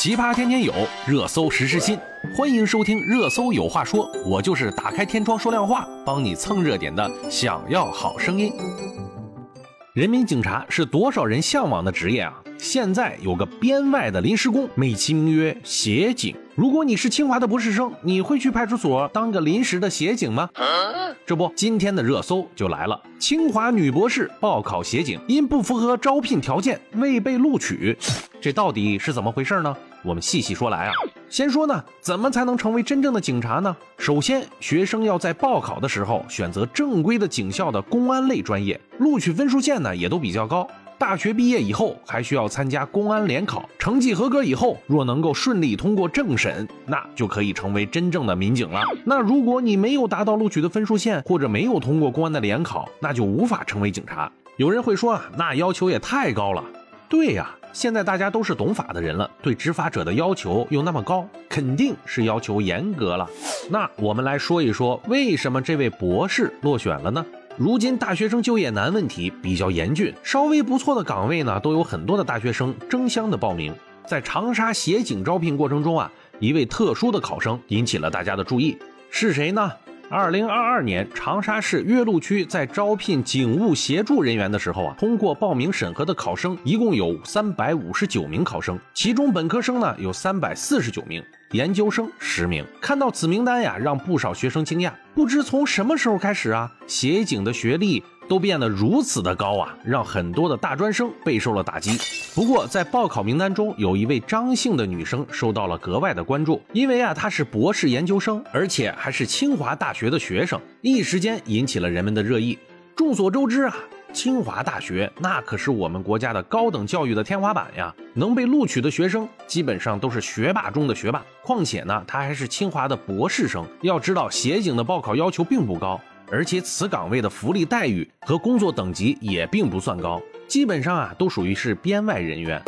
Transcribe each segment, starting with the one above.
奇葩天天有，热搜时时新。欢迎收听《热搜有话说》，我就是打开天窗说亮话，帮你蹭热点的。想要好声音，人民警察是多少人向往的职业啊？现在有个编外的临时工，美其名曰协警。如果你是清华的博士生，你会去派出所当个临时的协警吗？这不，今天的热搜就来了：清华女博士报考协警，因不符合招聘条件未被录取。这到底是怎么回事呢？我们细细说来啊。先说呢，怎么才能成为真正的警察呢？首先，学生要在报考的时候选择正规的警校的公安类专业，录取分数线呢也都比较高。大学毕业以后，还需要参加公安联考，成绩合格以后，若能够顺利通过政审，那就可以成为真正的民警了。那如果你没有达到录取的分数线，或者没有通过公安的联考，那就无法成为警察。有人会说啊，那要求也太高了。对呀，现在大家都是懂法的人了，对执法者的要求又那么高，肯定是要求严格了。那我们来说一说，为什么这位博士落选了呢？如今大学生就业难问题比较严峻，稍微不错的岗位呢，都有很多的大学生争相的报名。在长沙协警招聘过程中啊，一位特殊的考生引起了大家的注意，是谁呢？二零二二年，长沙市岳麓区在招聘警务协助人员的时候啊，通过报名审核的考生一共有三百五十九名考生，其中本科生呢有三百四十九名，研究生十名。看到此名单呀，让不少学生惊讶。不知从什么时候开始啊，协警的学历。都变得如此的高啊，让很多的大专生备受了打击。不过，在报考名单中，有一位张姓的女生受到了格外的关注，因为啊，她是博士研究生，而且还是清华大学的学生，一时间引起了人们的热议。众所周知啊，清华大学那可是我们国家的高等教育的天花板呀，能被录取的学生基本上都是学霸中的学霸。况且呢，他还是清华的博士生。要知道，协警的报考要求并不高。而且此岗位的福利待遇和工作等级也并不算高，基本上啊都属于是编外人员。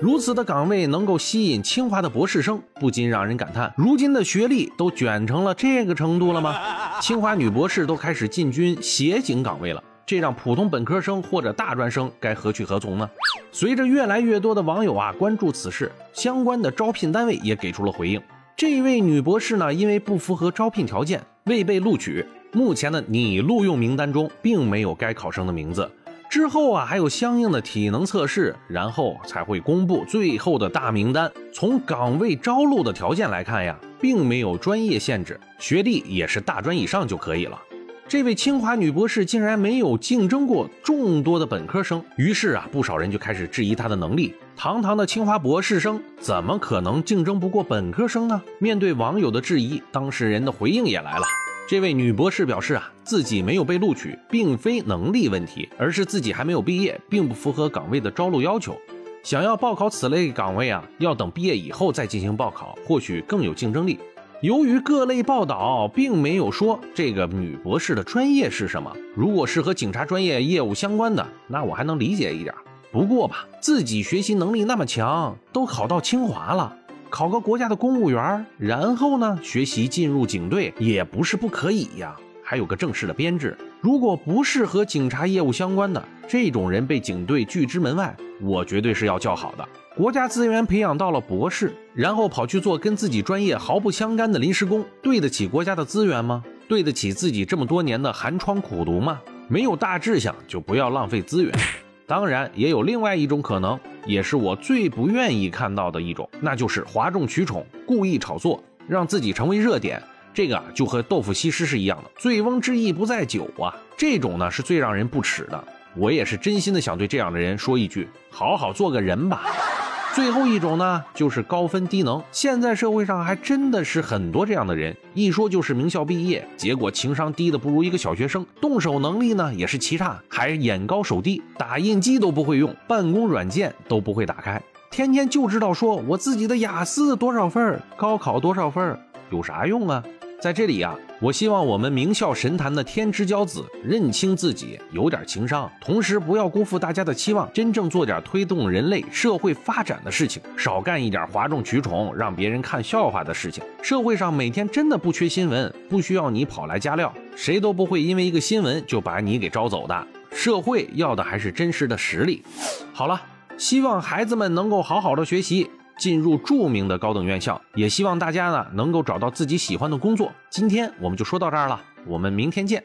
如此的岗位能够吸引清华的博士生，不禁让人感叹：如今的学历都卷成了这个程度了吗？清华女博士都开始进军协警岗位了，这让普通本科生或者大专生该何去何从呢？随着越来越多的网友啊关注此事，相关的招聘单位也给出了回应。这位女博士呢，因为不符合招聘条件，未被录取。目前的拟录用名单中并没有该考生的名字，之后啊还有相应的体能测试，然后才会公布最后的大名单。从岗位招录的条件来看呀，并没有专业限制，学历也是大专以上就可以了。这位清华女博士竟然没有竞争过众多的本科生，于是啊不少人就开始质疑她的能力。堂堂的清华博士生怎么可能竞争不过本科生呢？面对网友的质疑，当事人的回应也来了。这位女博士表示啊，自己没有被录取，并非能力问题，而是自己还没有毕业，并不符合岗位的招录要求。想要报考此类岗位啊，要等毕业以后再进行报考，或许更有竞争力。由于各类报道并没有说这个女博士的专业是什么，如果是和警察专业业务相关的，那我还能理解一点。不过吧，自己学习能力那么强，都考到清华了。考个国家的公务员，然后呢，学习进入警队也不是不可以呀。还有个正式的编制。如果不是和警察业务相关的这种人被警队拒之门外，我绝对是要叫好的。国家资源培养到了博士，然后跑去做跟自己专业毫不相干的临时工，对得起国家的资源吗？对得起自己这么多年的寒窗苦读吗？没有大志向，就不要浪费资源。当然，也有另外一种可能，也是我最不愿意看到的一种，那就是哗众取宠、故意炒作，让自己成为热点。这个啊，就和豆腐西施是一样的，醉翁之意不在酒啊。这种呢，是最让人不齿的。我也是真心的想对这样的人说一句：好好做个人吧。最后一种呢，就是高分低能。现在社会上还真的是很多这样的人，一说就是名校毕业，结果情商低的不如一个小学生，动手能力呢也是奇差，还眼高手低，打印机都不会用，办公软件都不会打开，天天就知道说我自己的雅思多少分，高考多少分，有啥用啊？在这里呀，我希望我们名校神坛的天之骄子认清自己，有点情商，同时不要辜负大家的期望，真正做点推动人类社会发展的事情，少干一点哗众取宠、让别人看笑话的事情。社会上每天真的不缺新闻，不需要你跑来加料，谁都不会因为一个新闻就把你给招走的。社会要的还是真实的实力。好了，希望孩子们能够好好的学习。进入著名的高等院校，也希望大家呢能够找到自己喜欢的工作。今天我们就说到这儿了，我们明天见。